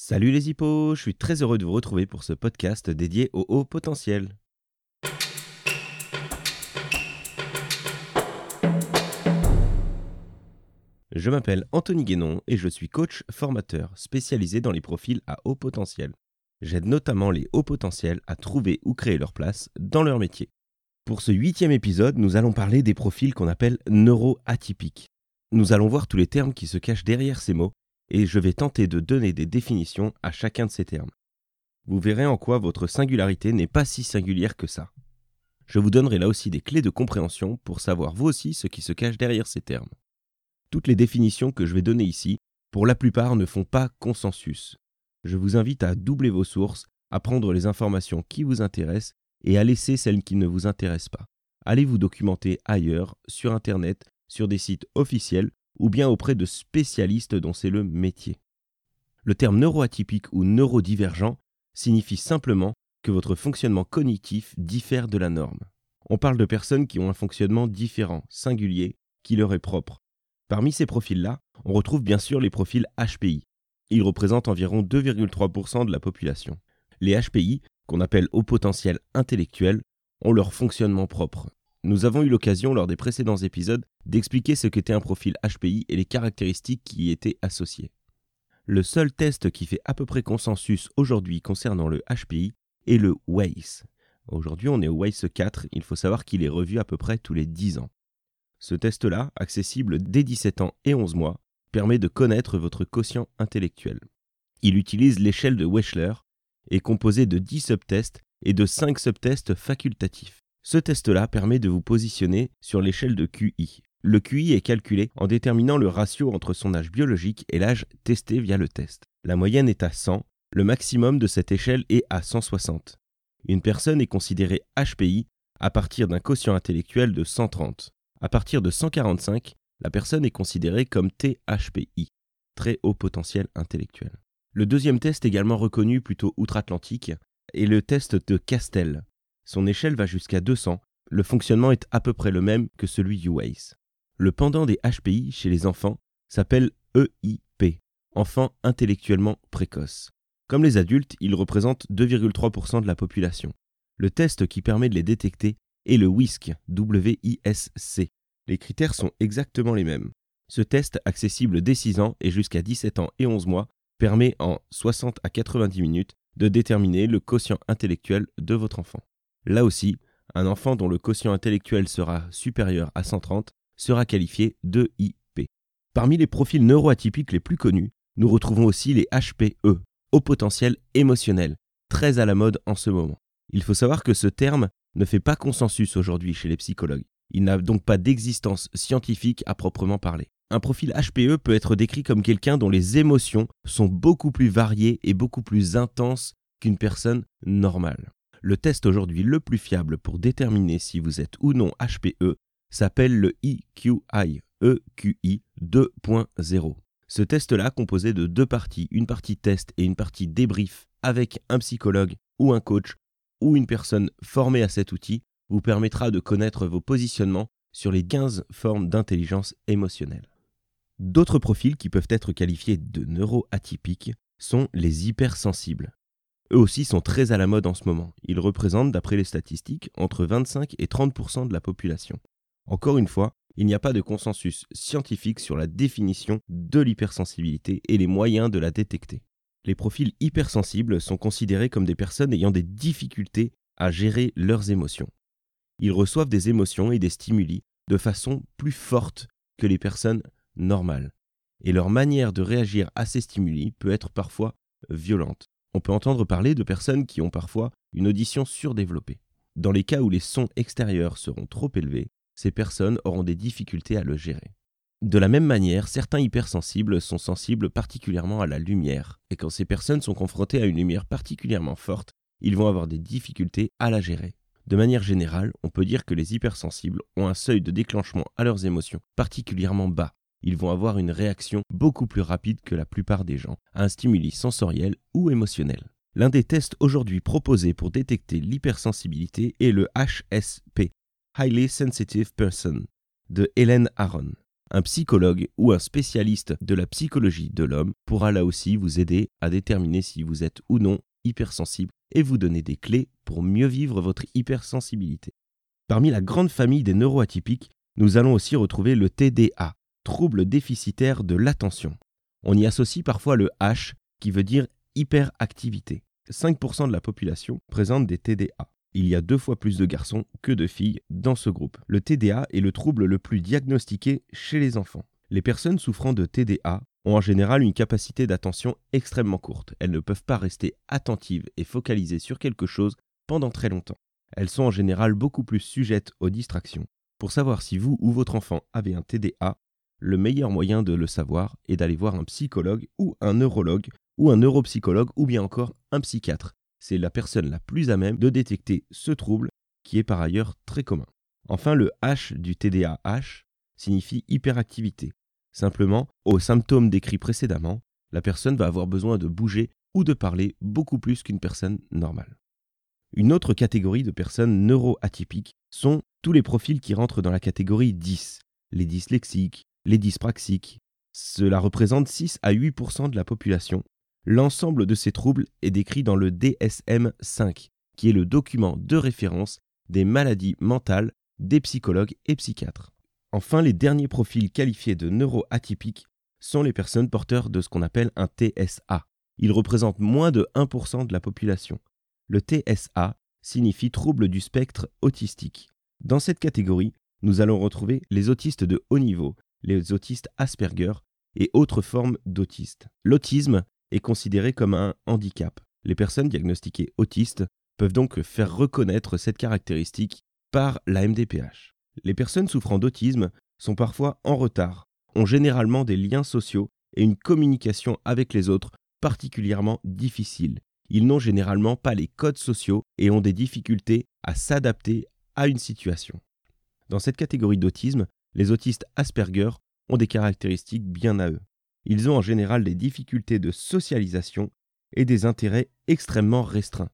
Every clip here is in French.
Salut les hippos, je suis très heureux de vous retrouver pour ce podcast dédié au haut potentiel. Je m'appelle Anthony Guénon et je suis coach formateur spécialisé dans les profils à haut potentiel. J'aide notamment les hauts potentiels à trouver ou créer leur place dans leur métier. Pour ce huitième épisode, nous allons parler des profils qu'on appelle neuroatypiques. Nous allons voir tous les termes qui se cachent derrière ces mots et je vais tenter de donner des définitions à chacun de ces termes. Vous verrez en quoi votre singularité n'est pas si singulière que ça. Je vous donnerai là aussi des clés de compréhension pour savoir vous aussi ce qui se cache derrière ces termes. Toutes les définitions que je vais donner ici, pour la plupart, ne font pas consensus. Je vous invite à doubler vos sources, à prendre les informations qui vous intéressent et à laisser celles qui ne vous intéressent pas. Allez vous documenter ailleurs, sur Internet, sur des sites officiels ou bien auprès de spécialistes dont c'est le métier. Le terme neuroatypique ou neurodivergent signifie simplement que votre fonctionnement cognitif diffère de la norme. On parle de personnes qui ont un fonctionnement différent, singulier, qui leur est propre. Parmi ces profils-là, on retrouve bien sûr les profils HPI. Ils représentent environ 2,3% de la population. Les HPI, qu'on appelle haut potentiel intellectuel, ont leur fonctionnement propre. Nous avons eu l'occasion lors des précédents épisodes d'expliquer ce qu'était un profil HPI et les caractéristiques qui y étaient associées. Le seul test qui fait à peu près consensus aujourd'hui concernant le HPI est le WACE. Aujourd'hui, on est au WACE 4, il faut savoir qu'il est revu à peu près tous les 10 ans. Ce test-là, accessible dès 17 ans et 11 mois, permet de connaître votre quotient intellectuel. Il utilise l'échelle de Wechsler, est composé de 10 subtests et de 5 subtests facultatifs. Ce test-là permet de vous positionner sur l'échelle de QI. Le QI est calculé en déterminant le ratio entre son âge biologique et l'âge testé via le test. La moyenne est à 100, le maximum de cette échelle est à 160. Une personne est considérée HPI à partir d'un quotient intellectuel de 130. À partir de 145, la personne est considérée comme THPI, très haut potentiel intellectuel. Le deuxième test également reconnu plutôt outre-Atlantique est le test de Castel, son échelle va jusqu'à 200. Le fonctionnement est à peu près le même que celui du WACE. Le pendant des HPI chez les enfants s'appelle EIP, enfant intellectuellement précoce. Comme les adultes, ils représentent 2,3% de la population. Le test qui permet de les détecter est le WISC, W-I-S-C. Les critères sont exactement les mêmes. Ce test, accessible dès 6 ans et jusqu'à 17 ans et 11 mois, permet en 60 à 90 minutes de déterminer le quotient intellectuel de votre enfant. Là aussi, un enfant dont le quotient intellectuel sera supérieur à 130 sera qualifié de IP. Parmi les profils neuroatypiques les plus connus, nous retrouvons aussi les HPE, haut potentiel émotionnel, très à la mode en ce moment. Il faut savoir que ce terme ne fait pas consensus aujourd'hui chez les psychologues. Il n'a donc pas d'existence scientifique à proprement parler. Un profil HPE peut être décrit comme quelqu'un dont les émotions sont beaucoup plus variées et beaucoup plus intenses qu'une personne normale. Le test aujourd'hui le plus fiable pour déterminer si vous êtes ou non HPE s'appelle le EQI, EQI 2.0. Ce test-là, composé de deux parties, une partie test et une partie débrief avec un psychologue ou un coach ou une personne formée à cet outil, vous permettra de connaître vos positionnements sur les 15 formes d'intelligence émotionnelle. D'autres profils qui peuvent être qualifiés de neuroatypiques sont les hypersensibles eux aussi sont très à la mode en ce moment. Ils représentent, d'après les statistiques, entre 25 et 30% de la population. Encore une fois, il n'y a pas de consensus scientifique sur la définition de l'hypersensibilité et les moyens de la détecter. Les profils hypersensibles sont considérés comme des personnes ayant des difficultés à gérer leurs émotions. Ils reçoivent des émotions et des stimuli de façon plus forte que les personnes normales, et leur manière de réagir à ces stimuli peut être parfois violente. On peut entendre parler de personnes qui ont parfois une audition surdéveloppée. Dans les cas où les sons extérieurs seront trop élevés, ces personnes auront des difficultés à le gérer. De la même manière, certains hypersensibles sont sensibles particulièrement à la lumière, et quand ces personnes sont confrontées à une lumière particulièrement forte, ils vont avoir des difficultés à la gérer. De manière générale, on peut dire que les hypersensibles ont un seuil de déclenchement à leurs émotions particulièrement bas, ils vont avoir une réaction beaucoup plus rapide que la plupart des gens à un stimuli sensoriel ou émotionnel. L'un des tests aujourd'hui proposés pour détecter l'hypersensibilité est le HSP, Highly Sensitive Person, de Helen Aron. Un psychologue ou un spécialiste de la psychologie de l'homme pourra là aussi vous aider à déterminer si vous êtes ou non hypersensible et vous donner des clés pour mieux vivre votre hypersensibilité. Parmi la grande famille des neuroatypiques, nous allons aussi retrouver le TDA, trouble déficitaire de l'attention. On y associe parfois le H, qui veut dire hyperactivité. 5% de la population présente des TDA. Il y a deux fois plus de garçons que de filles dans ce groupe. Le TDA est le trouble le plus diagnostiqué chez les enfants. Les personnes souffrant de TDA ont en général une capacité d'attention extrêmement courte. Elles ne peuvent pas rester attentives et focalisées sur quelque chose pendant très longtemps. Elles sont en général beaucoup plus sujettes aux distractions. Pour savoir si vous ou votre enfant avez un TDA, le meilleur moyen de le savoir est d'aller voir un psychologue ou un neurologue ou un neuropsychologue ou bien encore un psychiatre. C'est la personne la plus à même de détecter ce trouble qui est par ailleurs très commun. Enfin, le H du TDAH signifie hyperactivité. Simplement, aux symptômes décrits précédemment, la personne va avoir besoin de bouger ou de parler beaucoup plus qu'une personne normale. Une autre catégorie de personnes neuroatypiques sont tous les profils qui rentrent dans la catégorie 10, les dyslexiques, les dyspraxiques. Cela représente 6 à 8% de la population. L'ensemble de ces troubles est décrit dans le DSM-5, qui est le document de référence des maladies mentales des psychologues et psychiatres. Enfin, les derniers profils qualifiés de neuroatypiques sont les personnes porteurs de ce qu'on appelle un TSA. Ils représentent moins de 1% de la population. Le TSA signifie trouble du spectre autistique. Dans cette catégorie, nous allons retrouver les autistes de haut niveau, les autistes Asperger et autres formes d'autistes. L'autisme est considéré comme un handicap. Les personnes diagnostiquées autistes peuvent donc faire reconnaître cette caractéristique par la MDPH. Les personnes souffrant d'autisme sont parfois en retard, ont généralement des liens sociaux et une communication avec les autres particulièrement difficile. Ils n'ont généralement pas les codes sociaux et ont des difficultés à s'adapter à une situation. Dans cette catégorie d'autisme, les autistes Asperger ont des caractéristiques bien à eux. Ils ont en général des difficultés de socialisation et des intérêts extrêmement restreints.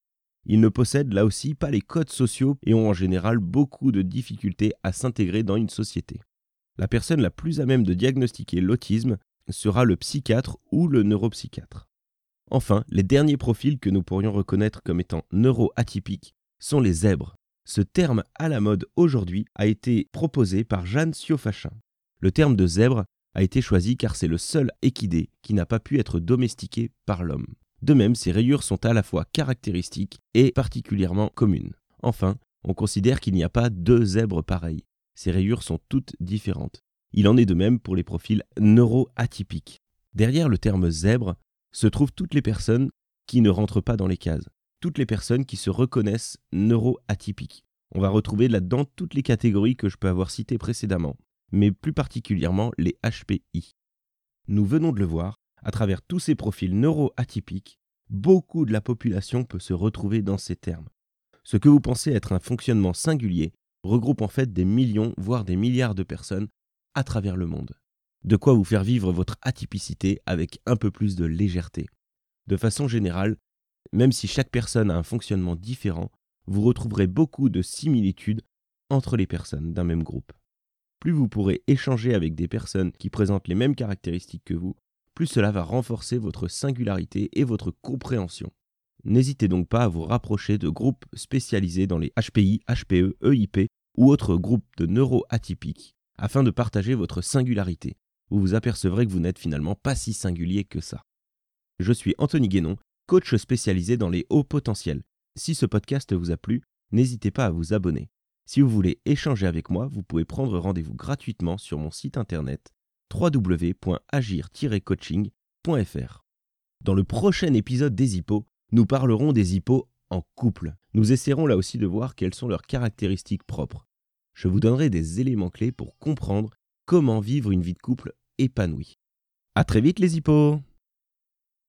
Ils ne possèdent là aussi pas les codes sociaux et ont en général beaucoup de difficultés à s'intégrer dans une société. La personne la plus à même de diagnostiquer l'autisme sera le psychiatre ou le neuropsychiatre. Enfin, les derniers profils que nous pourrions reconnaître comme étant neuroatypiques sont les zèbres. Ce terme à la mode aujourd'hui a été proposé par Jeanne Siofachin. Le terme de zèbre a été choisi car c'est le seul équidé qui n'a pas pu être domestiqué par l'homme. De même, ces rayures sont à la fois caractéristiques et particulièrement communes. Enfin, on considère qu'il n'y a pas deux zèbres pareils. Ces rayures sont toutes différentes. Il en est de même pour les profils neuroatypiques. Derrière le terme zèbre se trouvent toutes les personnes qui ne rentrent pas dans les cases toutes les personnes qui se reconnaissent neuroatypiques. On va retrouver là-dedans toutes les catégories que je peux avoir citées précédemment, mais plus particulièrement les HPI. Nous venons de le voir, à travers tous ces profils neuroatypiques, beaucoup de la population peut se retrouver dans ces termes. Ce que vous pensez être un fonctionnement singulier regroupe en fait des millions, voire des milliards de personnes à travers le monde. De quoi vous faire vivre votre atypicité avec un peu plus de légèreté. De façon générale, même si chaque personne a un fonctionnement différent, vous retrouverez beaucoup de similitudes entre les personnes d'un même groupe. Plus vous pourrez échanger avec des personnes qui présentent les mêmes caractéristiques que vous, plus cela va renforcer votre singularité et votre compréhension. N'hésitez donc pas à vous rapprocher de groupes spécialisés dans les HPI, HPE, EIP ou autres groupes de neuroatypiques afin de partager votre singularité. Vous vous apercevrez que vous n'êtes finalement pas si singulier que ça. Je suis Anthony Guénon coach spécialisé dans les hauts potentiels. Si ce podcast vous a plu, n'hésitez pas à vous abonner. Si vous voulez échanger avec moi, vous pouvez prendre rendez-vous gratuitement sur mon site internet www.agir-coaching.fr. Dans le prochain épisode des hippos, nous parlerons des hippos en couple. Nous essaierons là aussi de voir quelles sont leurs caractéristiques propres. Je vous donnerai des éléments clés pour comprendre comment vivre une vie de couple épanouie. À très vite les hippos